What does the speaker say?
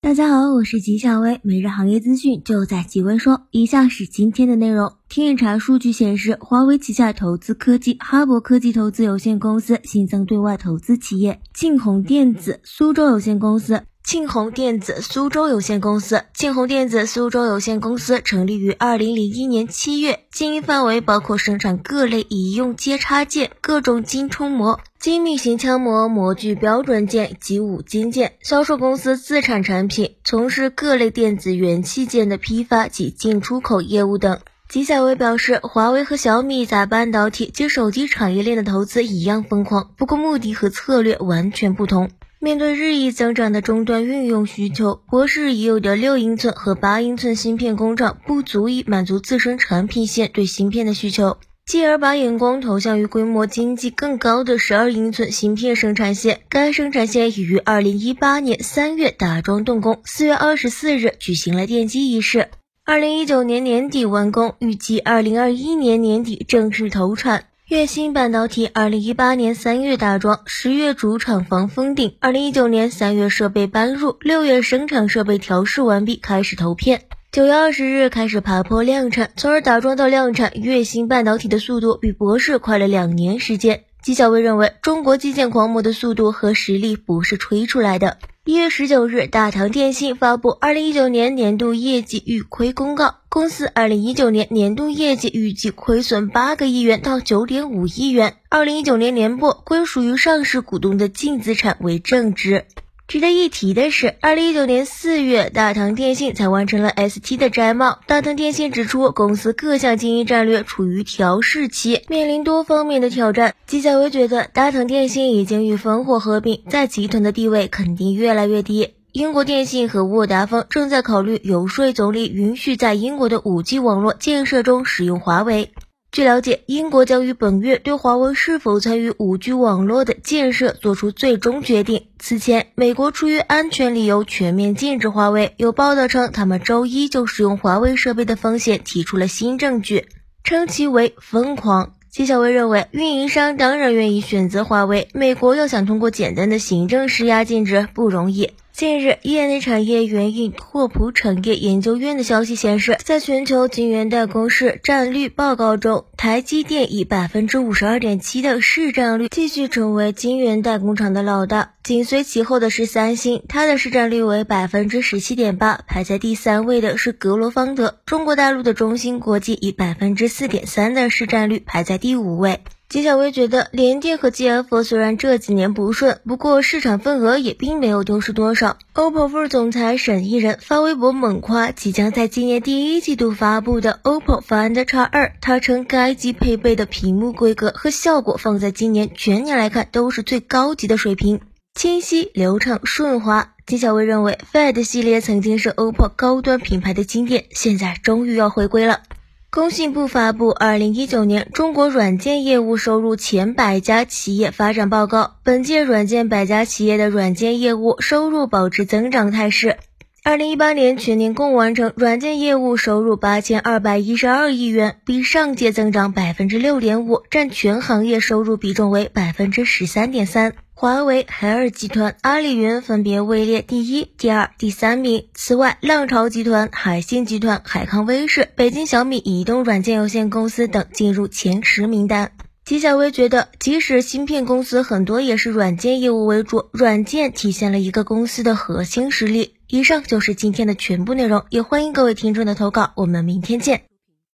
大家好，我是吉小薇，每日行业资讯就在吉微说。以下是今天的内容。天眼查数据显示，华为旗下投资科技哈勃科技投资有限公司新增对外投资企业庆鸿电子苏州有限公司。庆鸿电子苏州有限公司，庆鸿电子苏州有限公司成立于二零零一年七月，经营范围包括生产各类医用接插件、各种精冲模、精密型枪模、模具标准件及五金件，销售公司自产产品，从事各类电子元器件的批发及进出口业务等。吉小威表示，华为和小米在半导体及手机产业链的投资一样疯狂，不过目的和策略完全不同。面对日益增长的终端运用需求，博世已有的六英寸和八英寸芯片工厂不足以满足自身产品线对芯片的需求，继而把眼光投向于规模经济更高的十二英寸芯片生产线。该生产线已于二零一八年三月打桩动工，四月二十四日举行了奠基仪式，二零一九年年底完工，预计二零二一年年底正式投产。月星半导体二零一八年三月打桩，十月主厂房封顶，二零一九年三月设备搬入，六月生产设备调试完毕，开始投片，九月二十日开始爬坡量产，从而打桩到量产，月星半导体的速度比博士快了两年时间。纪晓薇认为，中国基建狂魔的速度和实力不是吹出来的。一月十九日，大唐电信发布二零一九年年度业绩预亏公告，公司二零一九年年度业绩预计亏损八个亿元到九点五亿元，二零一九年年末归属于上市股东的净资产为正值。值得一提的是，二零一九年四月，大唐电信才完成了 ST 的摘帽。大唐电信指出，公司各项经营战略处于调试期，面临多方面的挑战。纪晓薇觉得，大唐电信已经与烽火合并，在集团的地位肯定越来越低。英国电信和沃达丰正在考虑游说总理允许在英国的 5G 网络建设中使用华为。据了解，英国将于本月对华为是否参与 5G 网络的建设做出最终决定。此前，美国出于安全理由全面禁止华为。有报道称，他们周一就使用华为设备的风险提出了新证据，称其为疯狂。纪晓薇认为，运营商当然愿意选择华为。美国要想通过简单的行政施压禁止不容易。近日，业内产业援引拓普产业研究院的消息显示，在全球晶圆代工市占率报告中，台积电以百分之五十二点七的市占率继续成为晶圆代工厂的老大，紧随其后的是三星，它的市占率为百分之十七点八，排在第三位的是格罗方德。中国大陆的中芯国际以百分之四点三的市占率排在第五位。纪晓薇觉得，联电和 GF 虽然这几年不顺，不过市场份额也并没有丢失多少。OPPO 副总裁沈一人发微博猛夸即将在今年第一季度发布的 OPPO Find X2，他称该机配备的屏幕规格和效果放在今年全年来看都是最高级的水平，清晰、流畅、顺滑。纪晓薇认为，Find 系列曾经是 OPPO 高端品牌的经典，现在终于要回归了。工信部发布《二零一九年中国软件业务收入前百家企业发展报告》，本届软件百家企业的软件业务收入保持增长态势。二零一八年全年共完成软件业务收入八千二百一十二亿元，比上届增长百分之六点五，占全行业收入比重为百分之十三点三。华为、海尔集团、阿里云分别位列第一、第二、第三名。此外，浪潮集团、海信集团、海康威视、北京小米移动软件有限公司等进入前十名单。纪晓薇觉得，即使芯片公司很多也是软件业务为主，软件体现了一个公司的核心实力。以上就是今天的全部内容，也欢迎各位听众的投稿，我们明天见。